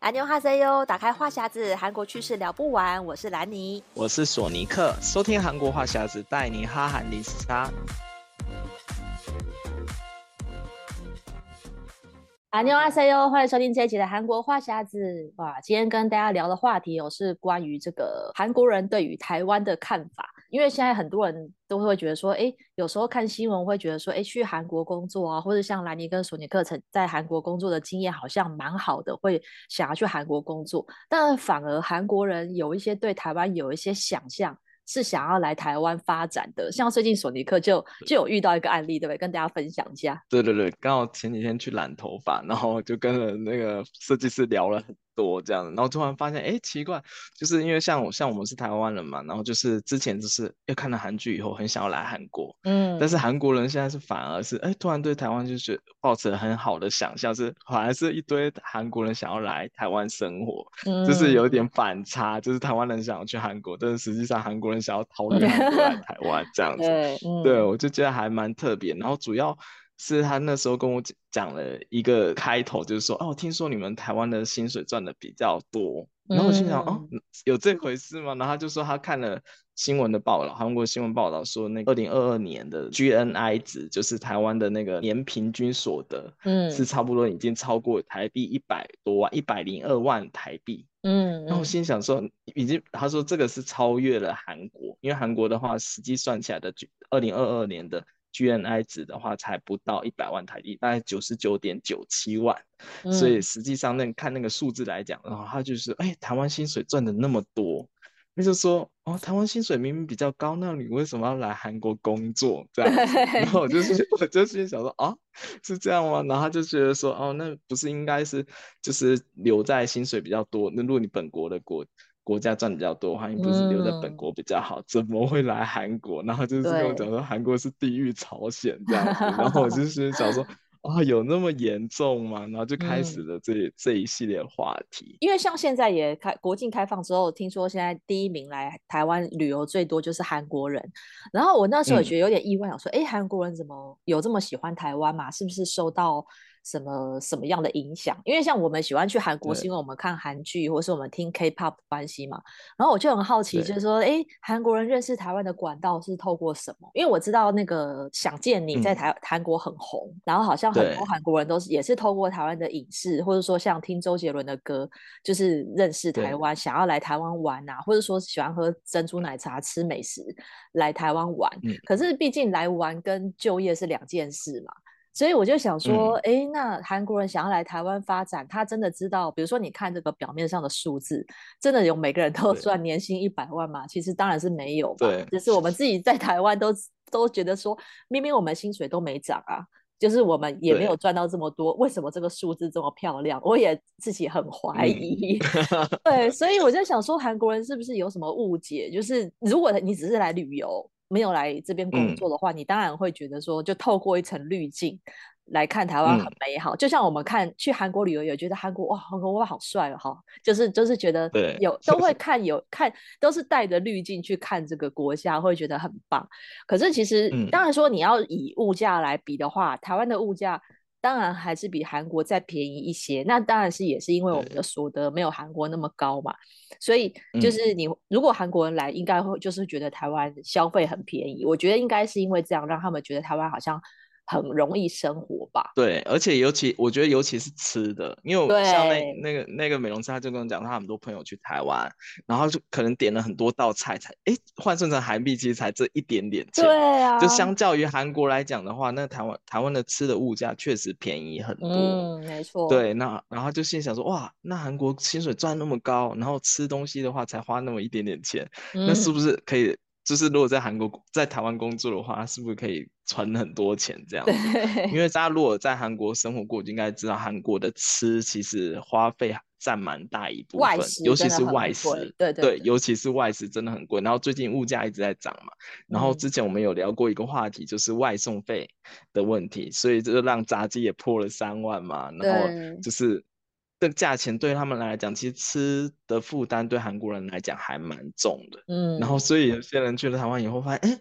安妞哈塞哟，打开话匣子，韩国趣事聊不完。我是兰妮，我是索尼克，收听韩国话匣子，带你哈韩零时差。安妞哈塞哟，欢迎收听这一集的韩国话匣子。哇，今天跟大家聊的话题哦，是关于这个韩国人对于台湾的看法。因为现在很多人都会觉得说，哎，有时候看新闻会觉得说，哎，去韩国工作啊，或者像兰尼跟索尼克曾在韩国工作的经验好像蛮好的，会想要去韩国工作。但反而韩国人有一些对台湾有一些想象，是想要来台湾发展的。像最近索尼克就就有遇到一个案例，对不对？跟大家分享一下。对对对，刚好前几天去染头发，然后就跟了那个设计师聊了很多这样，然后突然发现，哎，奇怪，就是因为像我像我们是台湾人嘛，然后就是之前就是又看了韩剧以后，很想要来韩国，嗯，但是韩国人现在是反而是，哎，突然对台湾就是抱持很好的想象，是反而是一堆韩国人想要来台湾生活，嗯，就是有点反差，就是台湾人想要去韩国，但是实际上韩国人想要 逃离韩国来台湾这样子，对，嗯，对，我就觉得还蛮特别，然后主要。是他那时候跟我讲了一个开头，就是说，哦，听说你们台湾的薪水赚的比较多，然后我心想，哦，有这回事吗？然后他就说他看了新闻的报道，韩国新闻报道说，那个二零二二年的 GNI 值，就是台湾的那个年平均所得，嗯，是差不多已经超过台币一百多万，一百零二万台币，嗯，然后我心想说，已经，他说这个是超越了韩国，因为韩国的话，实际算起来的二零二二年的。GNI 值的话才不到一百万台币，大概九十九点九七万，嗯、所以实际上那看那个数字来讲，然后他就是，哎，台湾薪水赚的那么多，那就说，哦，台湾薪水明明比较高，那你为什么要来韩国工作？这样，然后我就是，我就心想说，啊，是这样吗？然后他就觉得说，哦，那不是应该是，就是留在薪水比较多，那如果你本国的国。国家赚比较多的话，你不是留在本国比较好？嗯、怎么会来韩国？然后就是跟我讲说韩国是地狱朝鲜这样子，然后我就是想说啊，有那么严重吗？然后就开始了这、嗯、这一系列话题。因为像现在也开国境开放之后，听说现在第一名来台湾旅游最多就是韩国人。然后我那时候也觉得有点意外，想说，哎、嗯，韩国人怎么有这么喜欢台湾嘛？是不是受到？什么什么样的影响？因为像我们喜欢去韩国，是因为我们看韩剧，或是我们听 K-pop 关系嘛。然后我就很好奇，就是说，哎，韩国人认识台湾的管道是透过什么？因为我知道那个《想见你》在台韩国很红，然后好像很多韩国人都是也是透过台湾的影视，或者说像听周杰伦的歌，就是认识台湾，想要来台湾玩啊，或者说喜欢喝珍珠奶茶、吃美食来台湾玩。可是毕竟来玩跟就业是两件事嘛。所以我就想说，哎、嗯，那韩国人想要来台湾发展，他真的知道，比如说你看这个表面上的数字，真的有每个人都 赚年薪一百万吗？其实当然是没有吧。对，就是我们自己在台湾都都觉得说，明明我们薪水都没涨啊，就是我们也没有赚到这么多，为什么这个数字这么漂亮？我也自己很怀疑。嗯、对，所以我就想说，韩国人是不是有什么误解？就是如果你只是来旅游。没有来这边工作的话，嗯，你当然会觉得说，就透过一层滤镜来看台湾很美好，嗯。就像我们看去韩国旅游，也觉得韩国哇，韩国哇好帅哦，哈，就是就是觉得有 都会看有看，都是带着滤镜去看这个国家，会觉得很棒。可是其实，嗯，当然说你要以物价来比的话，台湾的物价。当然还是比韩国再便宜一些，那当然是也是因为我们的所得没有韩国那么高嘛，所以就是你如果韩国人来，应该会就是觉得台湾消费很便宜，我觉得应该是因为这样让他们觉得台湾好像。很容易生活吧？对，而且尤其我觉得尤其是吃的，因为我像那那个那个美容师，他就跟我讲，他很多朋友去台湾，然后就可能点了很多道菜才，才哎换算成韩币，其实才这一点点钱。对啊，就相较于韩国来讲的话，那台湾台湾的吃的物价确实便宜很多。嗯，没错。对，那然后就心想说，哇，那韩国薪水赚那么高，然后吃东西的话才花那么一点点钱，嗯、那是不是可以？就是如果在韩国在台湾工作的话，是不是可以存很多钱这样子？因为大家如果在韩国生活过，就应该知道韩国的吃其实花费占蛮大一部分，尤其是外食，对对，尤其是外食真的很贵。然后最近物价一直在涨嘛，然后之前我们有聊过一个话题，就是外送费的问题，所以就让炸鸡也破了三万嘛。然后就是这个价钱对他们来讲，其实吃的负担对韩国人来讲还蛮重的。嗯，然后所以有些人去了台湾以后发现，哎。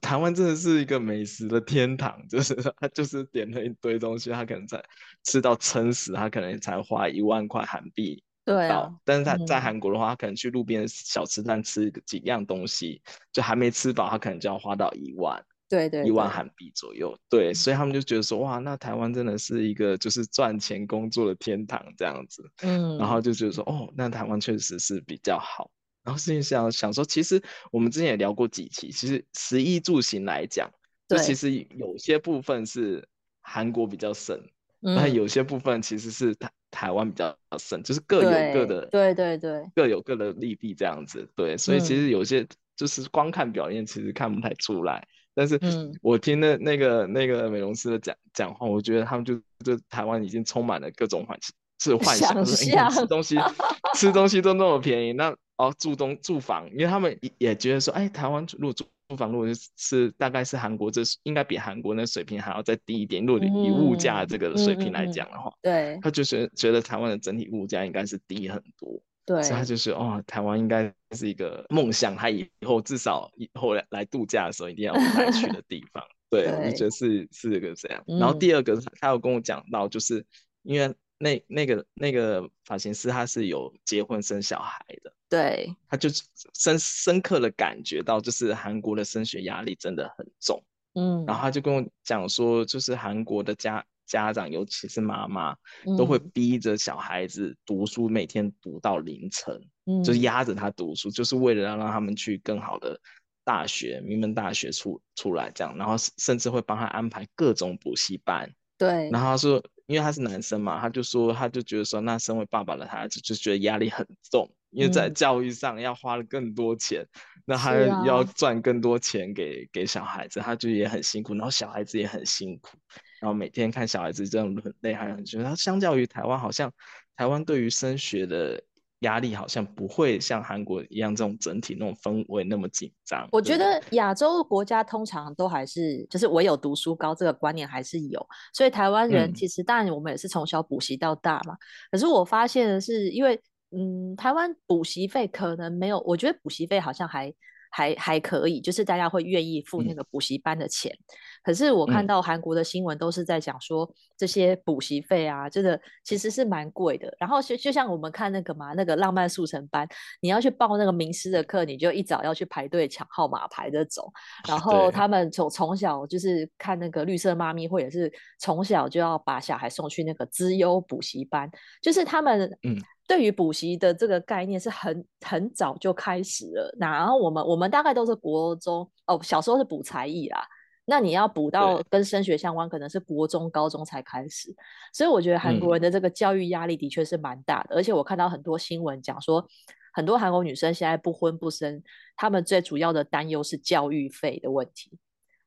台湾真的是一个美食的天堂，就是他就是点了一堆东西，他可能才吃到撑死，他可能才花一万块韩币。对啊，但是他在韩国的话，他可能去路边小吃摊吃几样东西，就还没吃饱，他可能就要花到一万，对对，一万韩币左右。对，所以他们就觉得说，哇，那台湾真的是一个就是赚钱工作的天堂这样子。嗯，然后就觉得说，哦，那台湾确实是比较好。然后事情想想说，其实我们之前也聊过几期，其实食衣住行来讲，就其实有些部分是韩国比较省，那有些部分其实是台台湾比较省，就是各有各的，对对对，各有各的利弊这样子。对，所以其实有些就是光看表面，其实看不太出来。但是我听那那个那个美容师的讲讲话，我觉得他们就就台湾已经充满了各种幻是幻想，想象吃东西 吃东西都那么便宜，那。哦，住东住房，因为他们也觉得说，哎，台湾如果住住房，如果是大概是韩国，这是应该比韩国那水平还要再低一点。如果以物价这个水平来讲的话，嗯嗯嗯、对，他就是觉得台湾的整体物价应该是低很多。对，所以他就是哦，台湾应该是一个梦想，他以后至少以后来来度假的时候一定要来去的地方。对，对，我觉得是是这个这样。然后第二个，他有跟我讲到，就是因为那那个那个发型师他是有结婚生小孩的。对，他就深深刻的感觉到，就是韩国的升学压力真的很重，嗯，然后他就跟我讲说，就是韩国的家家长，尤其是妈妈，都会逼着小孩子读书，每天读到凌晨，嗯，就是压着他读书，就是为了要让他们去更好的大学，名门大学出出来这样，然后甚至会帮他安排各种补习班，对，然后他说，因为他是男生嘛，他就说，他就觉得说，那身为爸爸的他就就觉得压力很重。因为在教育上要花了更多钱，嗯、那他要赚更多钱给、啊、给小孩子，他就也很辛苦，然后小孩子也很辛苦，然后每天看小孩子这样很累，还很觉得他相较于台湾，好像台湾对于升学的压力好像不会像韩国一样这种整体那种氛围那么紧张。我觉得亚洲国家通常都还是就是唯有读书高这个观念还是有，所以台湾人其实当然我们也是从小补习到大嘛，嗯、可是我发现的是因为。嗯，台湾补习费可能没有，我觉得补习费好像还还还可以，就是大家会愿意付那个补习班的钱。嗯、可是我看到韩国的新闻都是在讲说、嗯、这些补习费啊，真的其实是蛮贵的。然后就就像我们看那个嘛，那个浪漫速成班，你要去报那个名师的课，你就一早要去排队抢号码牌的走。然后他们从从小就是看那个绿色妈咪，或者是从小就要把小孩送去那个资优补习班，就是他们嗯。对于补习的这个概念是很很早就开始了，然后我们我们大概都是国中哦，小时候是补才艺啦，那你要补到跟升学相关，可能是国中、高中才开始。所以我觉得韩国人的这个教育压力的确是蛮大的，嗯、而且我看到很多新闻讲说，很多韩国女生现在不婚不生，她们最主要的担忧是教育费的问题，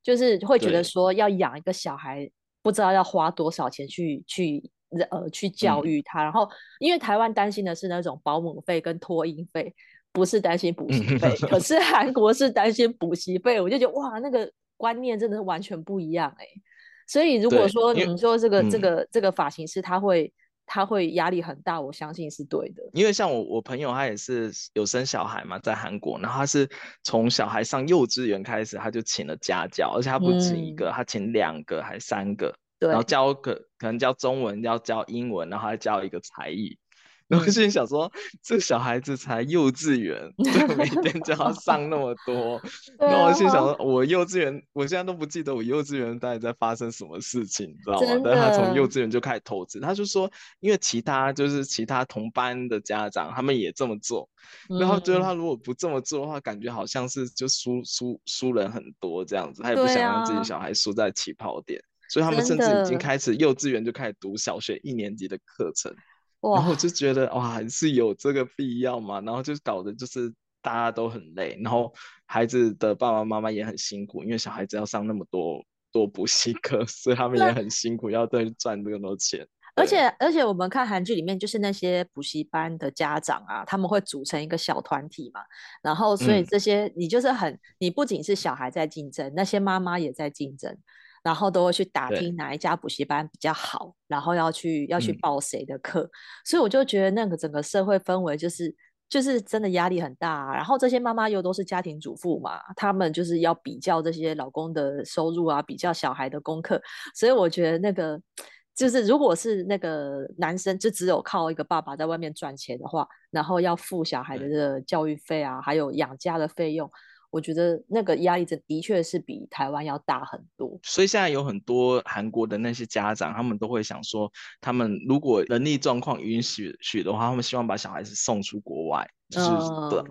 就是会觉得说要养一个小孩，不知道要花多少钱去去。呃，去教育他，嗯、然后因为台湾担心的是那种保姆费跟托婴费，不是担心补习费。可 是韩国是担心补习费，我就觉得哇，那个观念真的是完全不一样哎。所以如果说你说这个这个这个发型师他会他会压力很大，我相信是对的。因为像我我朋友他也是有生小孩嘛，在韩国，然后他是从小孩上幼稚园开始，他就请了家教，而且他不止一个，嗯、他请两个还三个。对然后教可可能教中文，要教英文，然后还教一个才艺。然后心里想说，这小孩子才幼稚园，就每天就要上那么多。然后我心想说，我幼稚园，我现在都不记得我幼稚园到底在发生什么事情，你知道吗？但他从幼稚园就开始投资，他就说，因为其他就是其他同班的家长，他们也这么做，然后觉得他如果不这么做的话，感觉好像是就输输输人很多这样子，他也不想让自己小孩输在起跑点。所以他们甚至已经开始幼稚园就开始读小学一年级的课程，然后我就觉得哇，是有这个必要嘛？然后就搞得就是大家都很累，然后孩子的爸爸妈妈也很辛苦，因为小孩子要上那么多多补习课，所以他们也很辛苦，要对赚这么多钱。而且而且我们看韩剧里面，就是那些补习班的家长啊，他们会组成一个小团体嘛，然后所以这些你就是很，嗯、你不仅是小孩在竞争，那些妈妈也在竞争，然后都会去打听哪一家补习班比较好，然后要去要去报谁的课，嗯，所以我就觉得那个整个社会氛围就是。就是真的压力很大啊，然后这些妈妈又都是家庭主妇嘛，她们就是要比较这些老公的收入啊，比较小孩的功课，所以我觉得那个就是如果是那个男生就只有靠一个爸爸在外面赚钱的话，然后要付小孩的这个教育费啊，还有养家的费用。我觉得那个压力，真的确是比台湾要大很多。所以现在有很多韩国的那些家长，他们都会想说，他们如果能力状况允许许的话，他们希望把小孩子送出国外，就是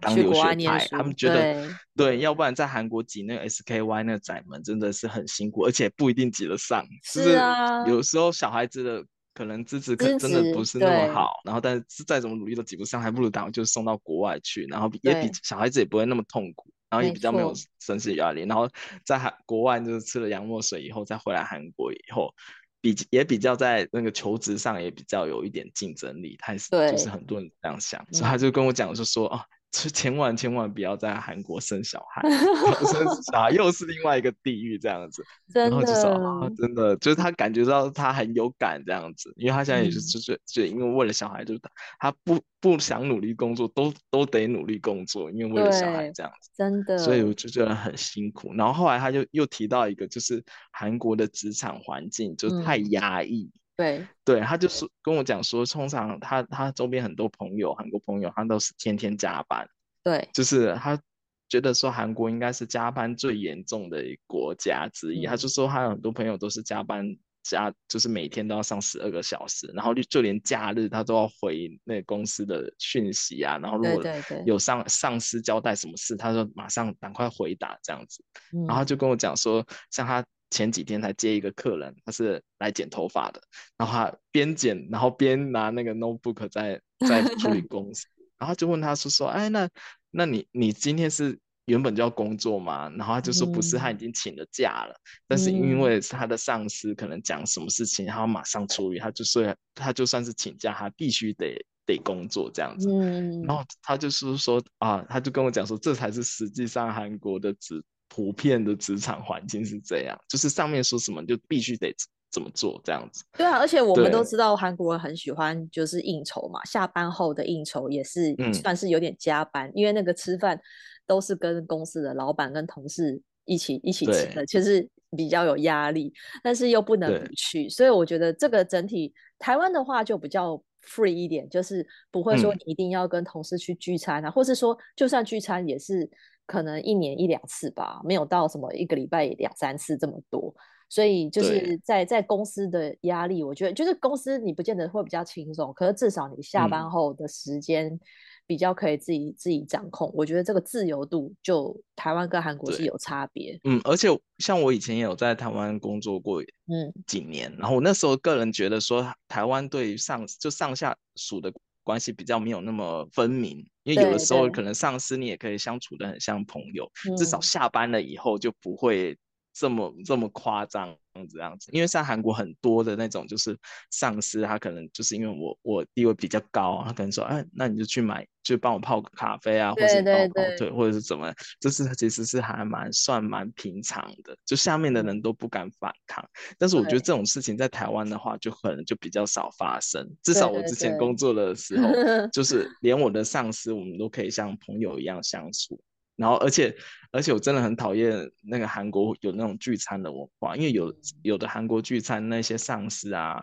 当留学派。他们觉得对，对，要不然在韩国挤那个 SKY 那个窄门真的是很辛苦，而且不一定挤得上。是啊，就是有时候小孩子的可能资质可真的不是那么好，然后但是再怎么努力都挤不上，还不如当就送到国外去，然后也比小孩子也不会那么痛苦。然后也比较没有生活压力，然后在韩国外就是吃了洋墨水以后，再回来韩国以后，比也比较在那个求职上也比较有一点竞争力，他也是就是很多人这样想，所以他就跟我讲就说哦。嗯千万千万不要在韩国生小孩，生小孩又是另外一个地狱这样子。然后就真的就是他感觉到他很有感这样子，因为他现在也是就是就因为为了小孩，就是他不不想努力工作，都都得努力工作，因为为了小孩这样子。真的，所以我就觉得很辛苦。然后后来他就又提到一个，就是韩国的职场环境就太压抑。嗯对对，他就是跟我讲说，通常他他周边很多朋友，韩国朋友，他都是天天加班。对，就是他觉得说韩国应该是加班最严重的国家之一。嗯、他就说他有很多朋友都是加班加，就是每天都要上十二个小时，然后就就连假日他都要回那个公司的讯息啊，然后如果有上上司交代什么事，他说马上赶快回答这样子。嗯、然后就跟我讲说，像他。前几天才接一个客人，他是来剪头发的，然后他边剪，然后边拿那个 notebook 在 在处理公司，然后就问他说说，哎，那那你你今天是原本就要工作吗？然后他就说不是，他已经请了假了，嗯、但是因为他的上司可能讲什么事情，然后马上处理，他就说他就算是请假，他必须得得工作这样子，嗯、然后他就是说啊，他就跟我讲说，这才是实际上韩国的职。普遍的职场环境是这样，就是上面说什么就必须得怎么做这样子。对啊，而且我们都知道韩国人很喜欢就是应酬嘛，下班后的应酬也是算是有点加班，嗯、因为那个吃饭都是跟公司的老板跟同事一起一起吃的，其实比较有压力，但是又不能不去，所以我觉得这个整体台湾的话就比较 free 一点，就是不会说你一定要跟同事去聚餐啊，嗯、或是说就算聚餐也是。可能一年一两次吧，没有到什么一个礼拜两三次这么多，所以就是在在公司的压力，我觉得就是公司你不见得会比较轻松，可是至少你下班后的时间比较可以自己、嗯、自己掌控。我觉得这个自由度就台湾跟韩国是有差别。嗯，而且像我以前也有在台湾工作过，嗯，几年，然后我那时候个人觉得说，台湾对上就上下属的。关系比较没有那么分明，因为有的时候可能上司你也可以相处的很像朋友，至少下班了以后就不会这么这么夸张。这样子，因为像韩国很多的那种，就是上司他可能就是因为我我地位比较高，他可能说，哎，那你就去买，就帮我泡个咖啡啊，或者帮我跑腿，或者是怎么，就是其实是还蛮算蛮平常的，就下面的人都不敢反抗。但是我觉得这种事情在台湾的话，就可能就比较少发生。至少我之前工作的时候，就是连我的上司，我们都可以像朋友一样相处。然后，而且，而且我真的很讨厌那个韩国有那种聚餐的文化，因为有有的韩国聚餐那些上司啊，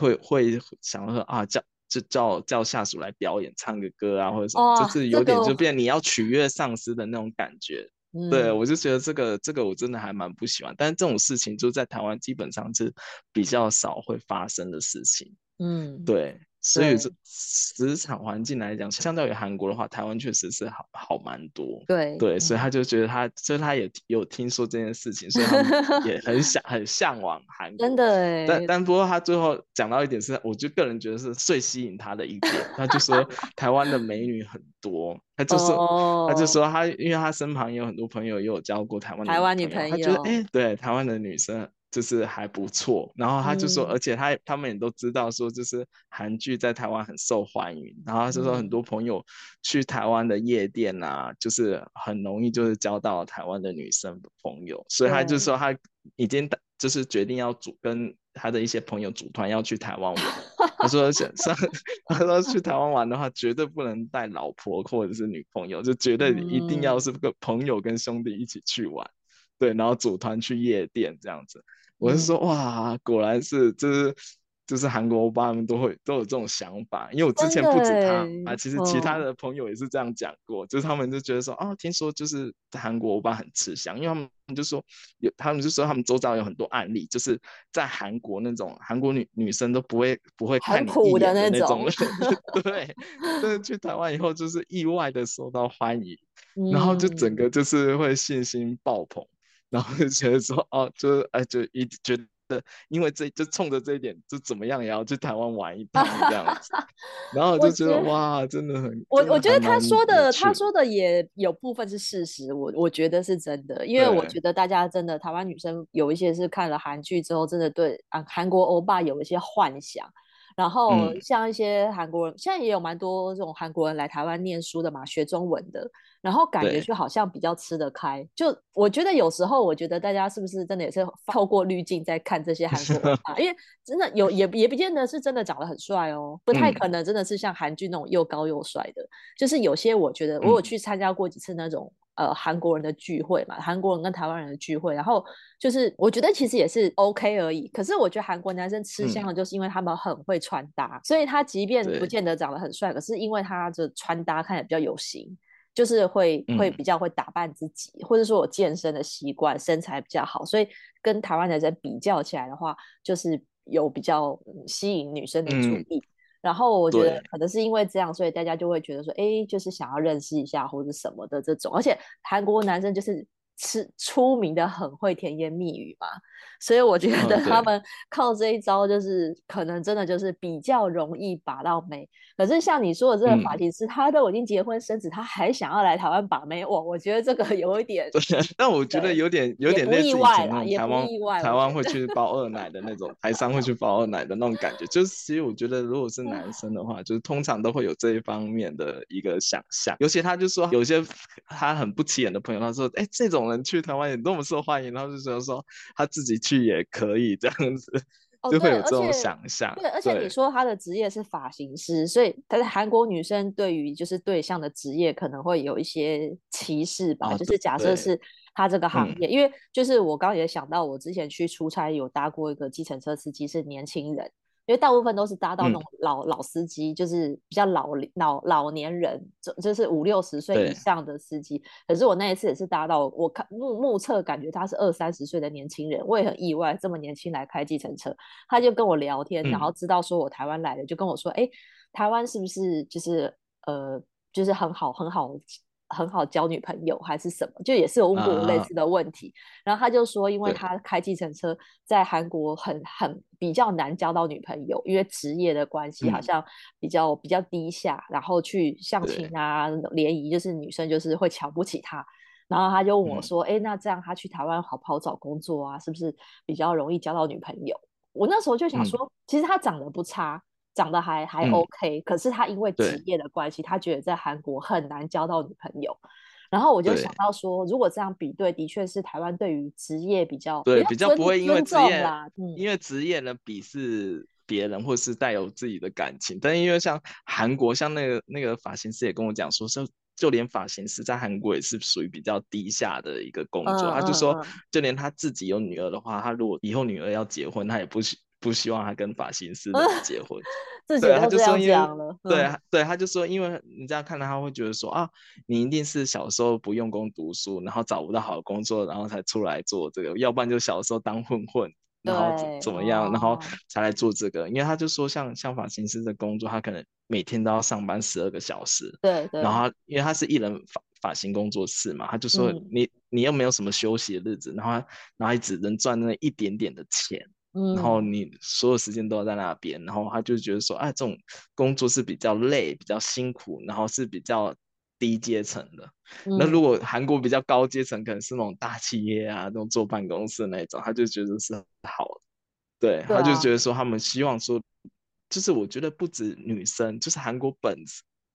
会会想说啊，叫就叫叫下属来表演，唱个歌啊，或者什么，哦、就是有点就变你要取悦上司的那种感觉。嗯、对，我就觉得这个这个我真的还蛮不喜欢。但是这种事情就在台湾基本上是比较少会发生的事情。嗯，对。所以，这职场环境来讲，相较于韩国的话，台湾确实是好好蛮多。对对，所以他就觉得他，所以他也有听说这件事情，所以他们 也很想很向往韩国。真的哎。但但不过他最后讲到一点是，我就个人觉得是最吸引他的一点，他就说 台湾的美女很多，他就说、oh. 他就说他，因为他身旁也有很多朋友也有交过台湾的台湾女朋友，他觉得哎，对台湾的女生就是还不错。然后他就说，嗯、而且他他们也都知道说，就是韩剧在台湾很受欢迎。然后他就说，很多朋友去台湾的夜店啊，嗯、就是很容易就是交到台湾的女生朋友。所以他就说他已经就是决定要组跟他的一些朋友组团要去台湾玩。他说想上，他说去台湾玩的话，绝对不能带老婆或者是女朋友，就绝对一定要是个朋友跟兄弟一起去玩，嗯、对，然后组团去夜店这样子。我是说，哇，果然是就是。就是韩国欧巴们都会都有这种想法，因为我之前不止他啊，其实其他的朋友也是这样讲过，哦、就是他们就觉得说，哦，听说就是韩国欧巴很吃香，因为他们就说有，他们就说他们周遭有很多案例，就是在韩国那种韩国女女生都不会不会看你一眼的那种，对，但是去台湾以后就是意外的受到欢迎，嗯、然后就整个就是会信心爆棚，然后就觉得说，哦，就是哎，就一直觉得。因为这就冲着这一点，就怎么样也要去台湾玩一趟这样子，然后我就觉得哇，真的很我我觉得他说的他说的也有部分是事实，我我觉得是真的，因为我觉得大家真的台湾女生有一些是看了韩剧之后，真的对啊韩国欧巴有一些幻想。然后像一些韩国人，嗯、现在也有蛮多这种韩国人来台湾念书的嘛，学中文的，然后感觉就好像比较吃得开。就我觉得有时候，我觉得大家是不是真的也是透过滤镜在看这些韩国人啊？因为真的有也也不见得是真的长得很帅哦，不太可能真的是像韩剧那种又高又帅的。嗯、就是有些我觉得我有去参加过几次那种。呃，韩国人的聚会嘛，韩国人跟台湾人的聚会，然后就是我觉得其实也是 OK 而已。可是我觉得韩国男生吃香的，就是因为他们很会穿搭，嗯、所以他即便不见得长得很帅，可是因为他的穿搭看起来比较有型，就是会会比较会打扮自己，嗯、或者说我健身的习惯，身材比较好，所以跟台湾男生比较起来的话，就是有比较吸引女生的注意。嗯然后我觉得可能是因为这样，所以大家就会觉得说，哎，就是想要认识一下或者什么的这种。而且韩国男生就是吃出名的很会甜言蜜语嘛。所以我觉得他们靠这一招，就是可能真的就是比较容易把到妹。可是像你说的这个发型师，他都已经结婚生子，他还想要来台湾把妹，哇！我觉得这个有一点，但我觉得有点有点类似以前那种台湾台湾会去包二奶的那种台商会去包二奶的那种感觉。就是其实我觉得，如果是男生的话，就是通常都会有这一方面的一个想象。尤其他就说有些他很不起眼的朋友，他说：“哎，这种人去台湾也那么受欢迎。”然后就觉得说他自己去。也可以这样子，就会有这种想象。对，而且你说他的职业是发型师，所以但是韩国女生对于就是对象的职业可能会有一些歧视吧。哦、就是假设是他这个行业，对因为就是我刚刚也想到，我之前去出差有搭过一个计程车司机是年轻人。因为大部分都是搭到那种老、嗯、老司机，就是比较老老老年人，就就是五六十岁以上的司机。可是我那一次也是搭到，我看目目测感觉他是二三十岁的年轻人，我也很意外，这么年轻来开计程车。他就跟我聊天，然后知道说我台湾来的，嗯、就跟我说：“哎，台湾是不是就是呃，就是很好很好。”很好交女朋友还是什么，就也是有问过类似的问题。Uh, 然后他就说，因为他开计程车在韩国很很比较难交到女朋友，因为职业的关系，好像比较、嗯、比较低下，然后去相亲啊联谊，就是女生就是会瞧不起他。然后他就问我说：“哎、嗯，那这样他去台湾好不好找工作啊？是不是比较容易交到女朋友？”我那时候就想说，嗯、其实他长得不差。长得还还 OK，、嗯、可是他因为职业的关系，他觉得在韩国很难交到女朋友。然后我就想到说，如果这样比对，的确是台湾对于职业比较对比较不会因为职业啦，嗯、因为职业呢鄙视别人或是带有自己的感情。但因为像韩国，像那个那个发型师也跟我讲说，就就连发型师在韩国也是属于比较低下的一个工作。嗯、他就说，就连他自己有女儿的话，他如果以后女儿要结婚，他也不许。不希望他跟发型师结婚，自己都这样讲了。对，对，他就说，因为你这样看到他会觉得说啊，你一定是小时候不用功读书，然后找不到好的工作，然后才出来做这个，要不然就小时候当混混，然后怎么样，然后才来做这个。因为他就说，像像发型师的工作，他可能每天都要上班十二个小时。对对。然后他因为他是艺人发发型工作室嘛，他就说你你又没有什么休息的日子，然后然后他只能赚那一点点的钱。然后你所有时间都要在那边，然后他就觉得说，哎，这种工作是比较累、比较辛苦，然后是比较低阶层的。嗯、那如果韩国比较高阶层，可能是那种大企业啊，那种坐办公室那种，他就觉得是好的。对，对啊、他就觉得说他们希望说，就是我觉得不止女生，就是韩国本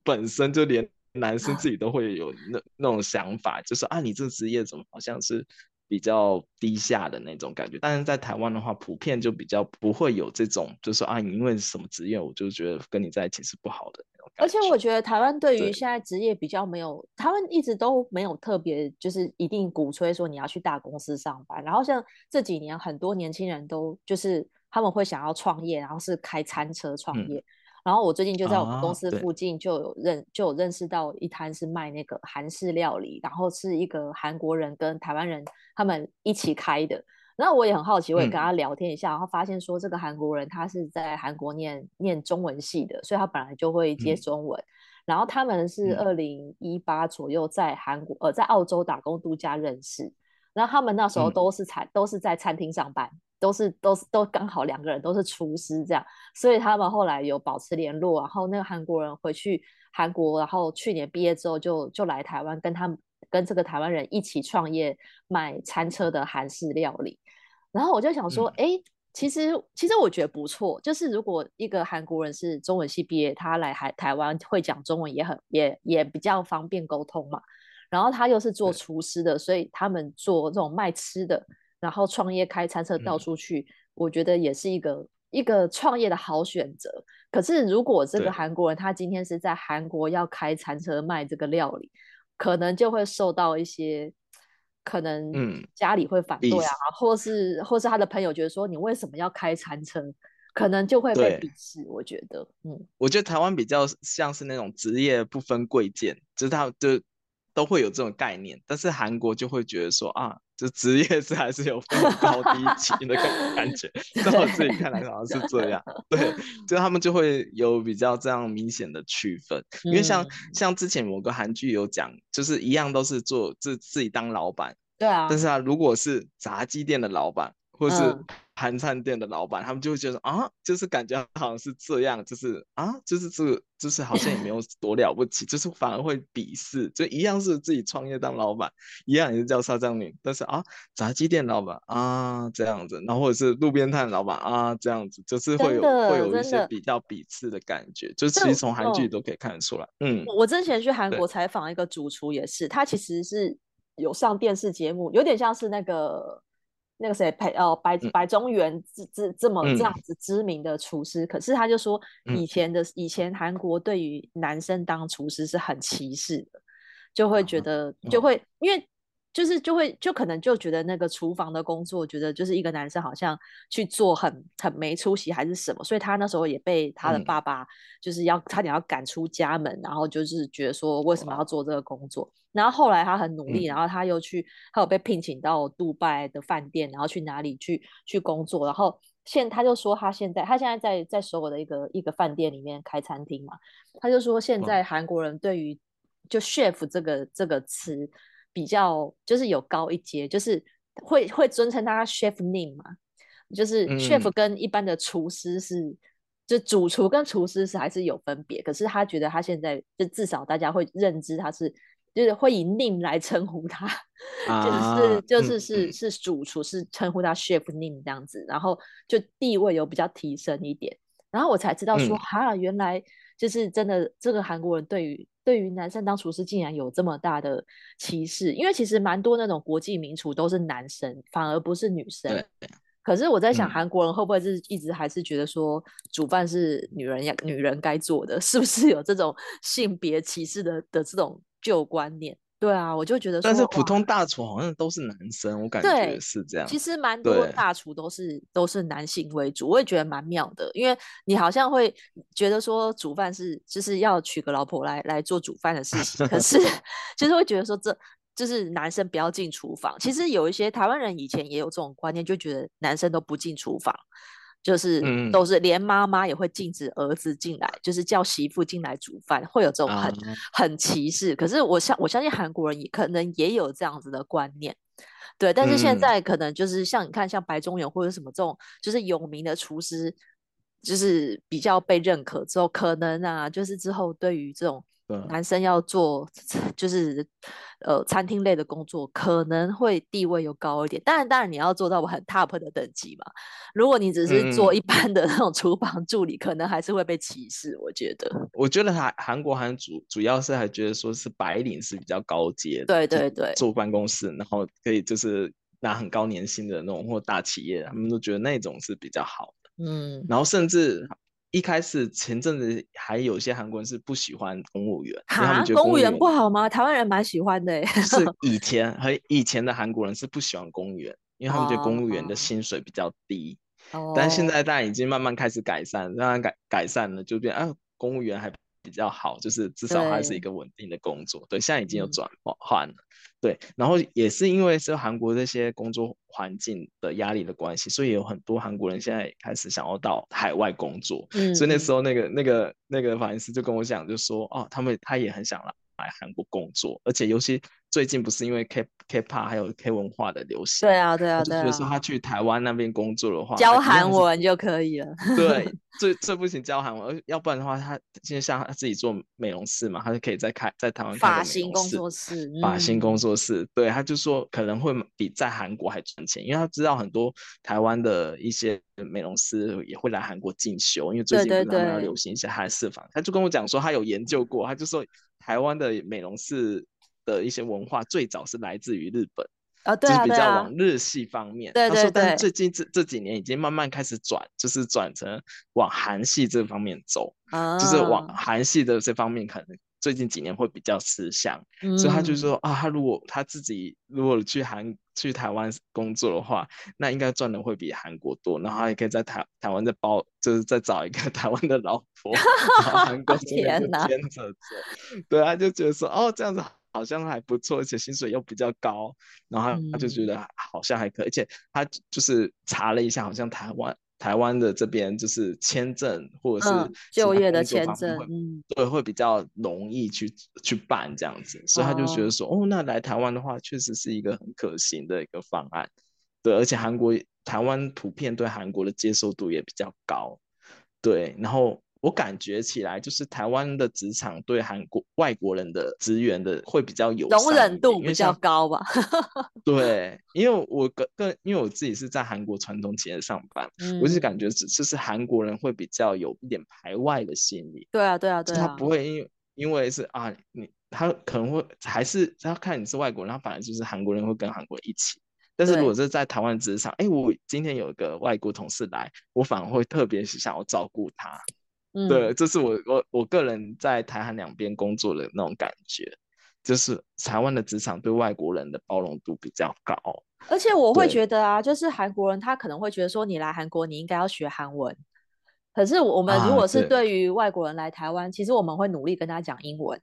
本身就连男生自己都会有那那种想法，就是啊，你这个职业怎么好像是。比较低下的那种感觉，但是在台湾的话，普遍就比较不会有这种，就是说啊，你因为什么职业，我就觉得跟你在一起是不好的那种。而且我觉得台湾对于现在职业比较没有，台湾一直都没有特别就是一定鼓吹说你要去大公司上班。然后像这几年很多年轻人都就是他们会想要创业，然后是开餐车创业。嗯然后我最近就在我们公司附近就有认、啊、就有认识到一摊是卖那个韩式料理，然后是一个韩国人跟台湾人他们一起开的。然后我也很好奇，我也跟他聊天一下，嗯、然后发现说这个韩国人他是在韩国念念中文系的，所以他本来就会接中文。嗯、然后他们是二零一八左右在韩国呃在澳洲打工度假认识，然后他们那时候都是餐、嗯、都是在餐厅上班。都是都是都刚好两个人都是厨师这样，所以他们后来有保持联络。然后那个韩国人回去韩国，然后去年毕业之后就就来台湾，跟他们跟这个台湾人一起创业卖餐车的韩式料理。然后我就想说，哎、嗯，其实其实我觉得不错，就是如果一个韩国人是中文系毕业，他来台台湾会讲中文也很也也比较方便沟通嘛。然后他又是做厨师的，所以他们做这种卖吃的。然后创业开餐车到处去，嗯、我觉得也是一个一个创业的好选择。可是如果这个韩国人他今天是在韩国要开餐车卖这个料理，可能就会受到一些可能家里会反对啊，嗯、或是或是他的朋友觉得说，你为什么要开餐车，可能就会被鄙视。我觉得，嗯，我觉得台湾比较像是那种职业不分贵贱，就是他就都会有这种概念，但是韩国就会觉得说啊。就职业是还是有分高低级的感 感觉，在我自己看来好像是这样。对，就他们就会有比较这样明显的区分，因为像像之前某个韩剧有讲，就是一样都是做自自己当老板，对啊，但是啊，如果是炸鸡店的老板，或是韩餐店的老板，他们就会觉得啊，就是感觉好像是这样，就是啊，就是这个，就是好像也没有 多了不起，就是反而会鄙视，就一样是自己创业当老板，一样也是叫沙张女，但是啊，炸鸡店老板啊这样子，然后或者是路边摊老板啊这样子，就是会有会有一些比较鄙视的感觉，就其实从韩剧都可以看得出来。嗯，我之前去韩国采访一个主厨，也是他其实是有上电视节目，有点像是那个。那个谁白哦，白白中原这这这么这样子知名的厨师，嗯、可是他就说以前的、嗯、以前韩国对于男生当厨师是很歧视的，就会觉得就会、哦、因为。就是就会就可能就觉得那个厨房的工作，觉得就是一个男生好像去做很很没出息还是什么，所以他那时候也被他的爸爸就是要差点要赶出家门，嗯、然后就是觉得说为什么要做这个工作，然后后来他很努力，嗯、然后他又去他有被聘请到杜拜的饭店，然后去哪里去去工作，然后现他就说他现在他现在在在首尔的一个一个饭店里面开餐厅嘛，他就说现在韩国人对于就 chef 这个这个词。比较就是有高一阶，就是会会尊称他 chef name 嘛，就是 chef 跟一般的厨师是，嗯、就主厨跟厨师是还是有分别。可是他觉得他现在就至少大家会认知他是，就是会以 name 来称呼他，啊、就是就是是、嗯、是主厨是称呼他 chef name 这样子，然后就地位有比较提升一点。然后我才知道说，哈、嗯，原来就是真的这个韩国人对于。对于男生当厨师竟然有这么大的歧视，因为其实蛮多那种国际名厨都是男生，反而不是女生。对可是我在想，韩国人会不会是一直还是觉得说煮饭是女人要女人该做的，是不是有这种性别歧视的的这种旧观念？对啊，我就觉得说，但是普通大厨好像都是男生，我感觉是这样。其实蛮多大厨都是都是男性为主，我也觉得蛮妙的，因为你好像会觉得说煮饭是就是要娶个老婆来来做煮饭的事情，可是其 实会觉得说这就是男生不要进厨房。其实有一些台湾人以前也有这种观念，就觉得男生都不进厨房。就是都是连妈妈也会禁止儿子进来，就是叫媳妇进来煮饭，会有这种很很歧视。可是我相我相信韩国人也可能也有这样子的观念，对。但是现在可能就是像你看，像白中原或者什么这种，就是有名的厨师，就是比较被认可之后，可能啊，就是之后对于这种男生要做就是呃餐厅类的工作，可能会地位又高一点。当然，当然你要做到我很 top 的等级嘛。如果你只是做一般的 那种厨房助理，嗯、可能还是会被歧视。我觉得，我觉得韩韩国还主主要是还觉得说是白领是比较高阶的，对对对，坐办公室，然后可以就是拿很高年薪的那种或大企业，他们都觉得那种是比较好的。嗯，然后甚至。一开始前阵子还有些韩国人是不喜欢公务员，他们觉得公务员，公务员不好吗？台湾人蛮喜欢的。是 以前和以前的韩国人是不喜欢公务员，因为他们觉得公务员的薪水比较低。哦。但现在大家已经慢慢开始改善，慢慢改改善了，就变啊，公务员还比较好，就是至少还是一个稳定的工作。对，对，现在已经有转换了。嗯对，然后也是因为是韩国这些工作环境的压力的关系，所以有很多韩国人现在开始想要到海外工作。嗯，所以那时候那个那个那个发型师就跟我讲，就说哦，他们他也很想来来韩国工作，而且尤其最近不是因为 K K-pop 还有 K 文化的流行，对啊对啊对啊，就是说他去台湾那边工作的话，教韩文就可以了。对，这这不行教韩文，要不然的话，他现在像他自己做美容师嘛，他就可以在开在台湾开发型工作室，发型工作室。嗯、对，他就说可能会比在韩国还赚钱，因为他知道很多台湾的一些美容师也会来韩国进修，因为最近他们要流行一些韩式房，他就跟我讲说他有研究过，他就说台湾的美容室。的一些文化最早是来自于日本，啊，对啊，就是比较往日系方面。对对对。但是最近这这几年已经慢慢开始转，就是转成往韩系这方面走，啊，就是往韩系的这方面可能。最近几年会比较吃香，嗯，所以他就说啊，他如果他自己如果去韩去台湾工作的话，那应该赚的会比韩国多，然后他也可以在台台湾再包，就是再找一个 台湾的老婆，然后韩国这边兼着做。对，啊就觉得说哦，这样子好像还不错，而且薪水又比较高，然后他就觉得好像还可以，而且他就是查了一下，好像台湾。台湾的这边就是签证或者是、嗯、就业的签证，嗯，对，会比较容易去去办这样子，所以他就觉得说，哦，哦，那来台湾的话，确实是一个很可行的一个方案，对，而且韩国台湾普遍对韩国的接受度也比较高，对，然后。我感觉起来，就是台湾的职场对韩国外国人的职员的会比较友善，容忍度比较高吧？对，因为我个个，因为我自己是在韩国传统企业上班，嗯、我是感觉只是韩国人会比较有一点排外的心理。对啊，对啊，对啊，他不会因为因为是啊，你他可能会还是他看你是外国人，他反而就是韩国人会跟韩国人一起。但是如果是在台湾职场，哎，我今天有一个外国同事来，我反而会特别想要照顾他。对，这是我我我个人在台韩两边工作的那种感觉，就是台湾的职场对外国人的包容度比较高，而且我会觉得啊，就是韩国人他可能会觉得说，你来韩国你应该要学韩文，可是我们如果是对于外国人来台湾，啊，其实我们会努力跟他讲英文。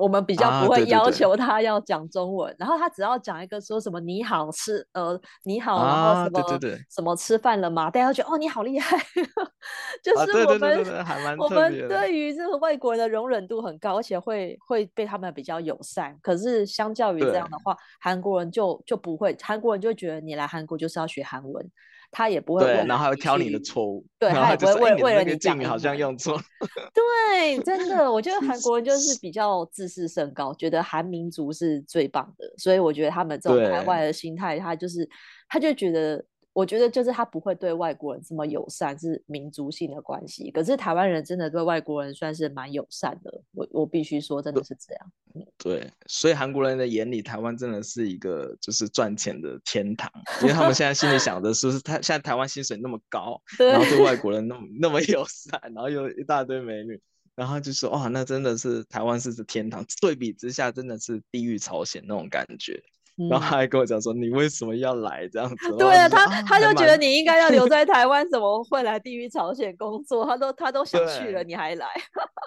我们比较不会要求他要讲中文，啊、对对对，然后他只要讲一个说什么你好吃呃你好，然后什么、什么吃饭了吗？大家觉得哦你好厉害，就是我们我们对于这个外国人的容忍度很高，而且会会被他们比较友善。可是相较于这样的话，韩国人就就不会，韩国人就觉得你来韩国就是要学韩文。他也不会，对，然后还会挑你的错误，对，他也不会为为了你讲，你好像用错，对，真的，我觉得韩国人就是比较自视甚高，觉得韩民族是最棒的，所以我觉得他们这种排外的心态，他就是，他就觉得。我觉得就是他不会对外国人这么友善，是民族性的关系。可是台湾人真的对外国人算是蛮友善的，我我必须说真的是这样。对，所以韩国人的眼里，台湾真的是一个就是赚钱的天堂，因为他们现在心里想的是，是他现在台湾薪水那么高，然后对外国人那么那么友善，然后又一大堆美女，然后就说哇，那真的是台湾是是天堂，对比之下真的是地狱朝鲜那种感觉。然后他还跟我讲说：“你为什么要来这样子？”对啊，他他就觉得你应该要留 在台湾，怎么会来地狱朝鲜工作？他都他都想去了，你还来？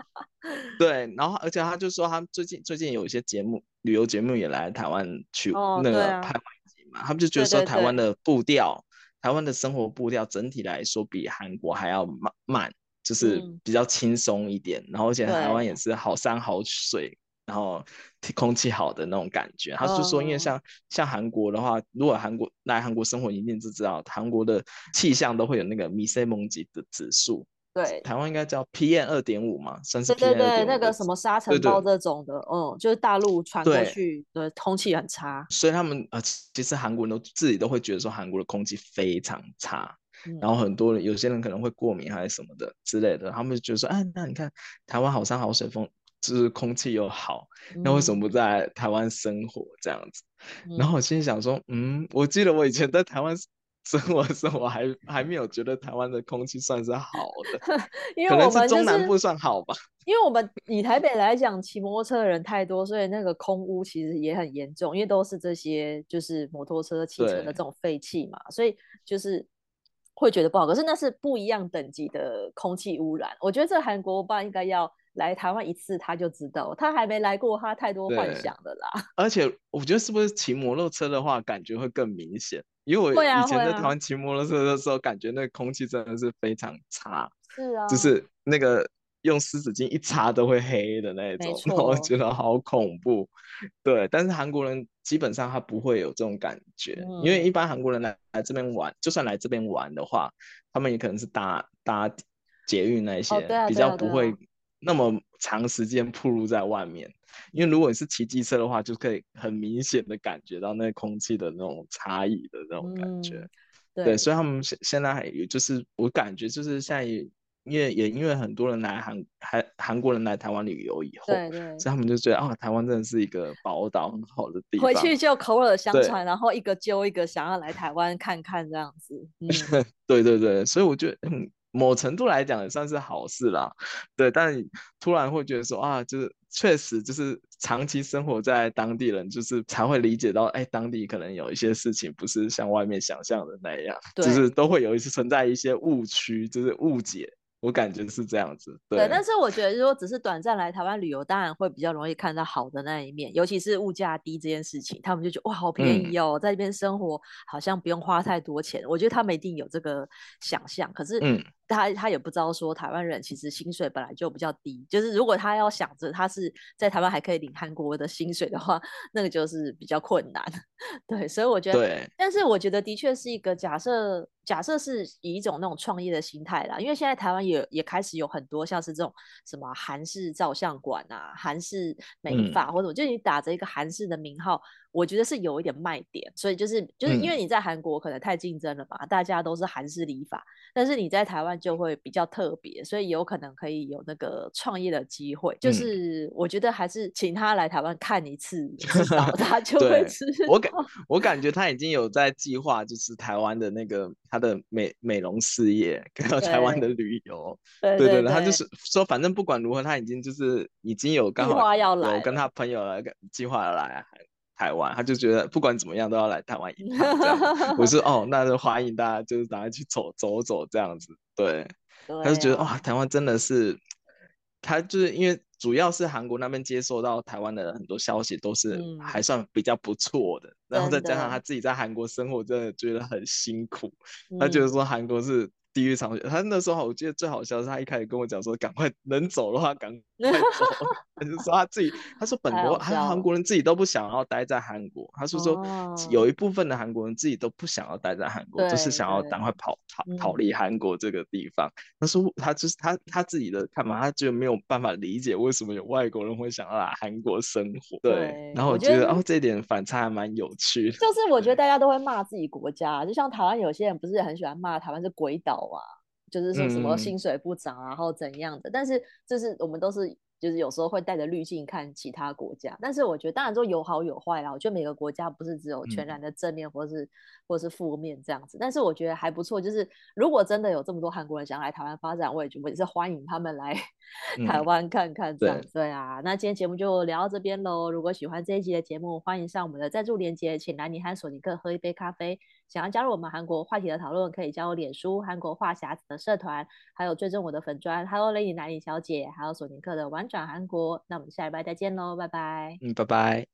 对，然后而且他就说，他最近最近有一些节目，旅游节目也来台湾去那个拍外景嘛。他们就觉得说，台湾的步调，台湾的生活步调整体来说比韩国还要慢慢，就是比较轻松一点。然后而且台湾也是好山好水。然后空气好的那种感觉。他是说因为像像韩国的话如果韩国来韩国生活一定就知道韩国的气象都会有那个米塞蒙吉的指数对台湾应该叫 pm 二点五嘛对对对那个什么沙。尘暴这种的嗯就是大陆传过去的空气很差。所以他们呃其实韩国人都自己都会觉得说韩国的空气非常差然后很多人有些人可能会过敏还是什么的之类的他们就觉得说哎那你看台湾好山好水风就是空气又好，那为什么不在台湾生活这样子？嗯、然后我心里想说，嗯，我记得我以前在台湾。生活的时候，我还还没有觉得台湾的空气算是好的，因为我们、就是、是中南部算好吧。因为我们以台北来讲，骑摩托车的人太多，所以那个空污其实也很严重，因为都是这些就是摩托车、汽车的这种废气嘛，所以就是会觉得不好。可是那是不一样等级的空气污染。我觉得这韩国爸应该要来台湾一次，他就知道。他还没来过，他太多幻想了啦。而且我觉得是不是骑摩托车的话，感觉会更明显。因为我以前在台湾骑摩托车的时候，感觉那个空气真的是非常差，是啊，就是那个用湿纸巾一擦都会黑的那种，我觉得好恐怖。对，但是韩国人基本上他不会有这种感觉，嗯、因为一般韩国人来来这边玩，就算来这边玩的话，他们也可能是搭搭捷运那些，哦、比较不会那么长时间暴露在外面。因为如果你是骑机车的话，就可以很明显的感觉到那空气的那种差异的那种感觉。嗯、对，对，所以他们现现在还有就是我感觉就是现在因为也因为很多人来韩韩韩国人来台湾旅游以后，对对，所以他们就觉得啊，台湾真的是一个宝岛，很好的地方。回去就口耳相传，然后一个揪一个想要来台湾看看这样子。嗯、对对对，所以我觉得嗯。某程度来讲也算是好事啦，对，但突然会觉得说啊，就是确实就是长期生活在当地人，就是才会理解到，哎，当地可能有一些事情不是像外面想象的那样，对就是都会有一些存在一些误区，就是误解。我感觉是这样子，对。对，但是我觉得，如果只是短暂来台湾旅游，当然会比较容易看到好的那一面，尤其是物价低这件事情，他们就觉得哇，好便宜哦，嗯、在这边生活好像不用花太多钱。我觉得他们一定有这个想象，可是他他也不知道说台湾人其实薪水本来就比较低，就是如果他要想着他是在台湾还可以领韩国的薪水的话，那个就是比较困难。对，所以我觉得，对。但是我觉得的确是一个假设。假设是以一种那种创业的心态啦，因为现在台湾也也开始有很多像是这种什么韩式照相馆啊、韩式美发，嗯、或者就你打着一个韩式的名号。我觉得是有一点卖点，所以就是就是因为你在韩国可能太竞争了嘛，嗯、大家都是韩式理发，但是你在台湾就会比较特别，所以有可能可以有那个创业的机会。就是我觉得还是请他来台湾看一次，知道他就会知道。我感我感觉他已经有在计划，就是台湾的那个他的美美容事业，跟到台湾的旅游。对对对，他就是说，反正不管如何，他已经就是已经有刚好有跟他朋友来计划要来。台湾，他就觉得不管怎么样都要来台湾一趟。这样，我说 哦，那就欢迎大家，就是大家去走走走这样子。对，对啊、他就觉得哇，台湾真的是，他就是因为主要是韩国那边接收到台湾的很多消息都是还算比较不错的，嗯、然后再加上他自己在韩国生活，真的觉得很辛苦。的他觉得说韩国是。地狱长，他那时候我记得最好笑的是，他一开始跟我讲说，赶快能走的话赶 快走。他就说他自己，他说本国还有韩国人自己都不想要待在韩国。他说说有一部分的韩国人自己都不想要待在韩国，就是想要赶快跑逃逃离韩国这个地方。他说他就是他他自己的看法，他就没有办法理解为什么有外国人会想要来韩国生活。对，然后我觉得哦，这一点反差还蛮有趣的。就是我觉得大家都会骂自己国家，就像台湾有些人不是很喜欢骂台湾是鬼岛。就是说什么薪水不涨，然后怎样的，嗯、但是这是我们都是。就是有时候会带着滤镜看其他国家，但是我觉得当然说有好有坏啦。我觉得每个国家不是只有全然的正面或是、嗯、或是负面这样子，但是我觉得还不错。就是如果真的有这么多韩国人想来台湾发展，我也觉得也是欢迎他们来 台湾看看这样。嗯、对啊，那今天节目就聊到这边喽。如果喜欢这一集的节目，欢迎上我们的赞助连接，请来你和索尼克喝一杯咖啡。想要加入我们韩国话题的讨论，可以加入脸书韩国话匣子的社团，还有追踪我的粉砖，Hello Lady 兰妮小姐，还有索尼克的玩转韩国，那我们下一拜再见喽，拜拜。嗯，拜拜。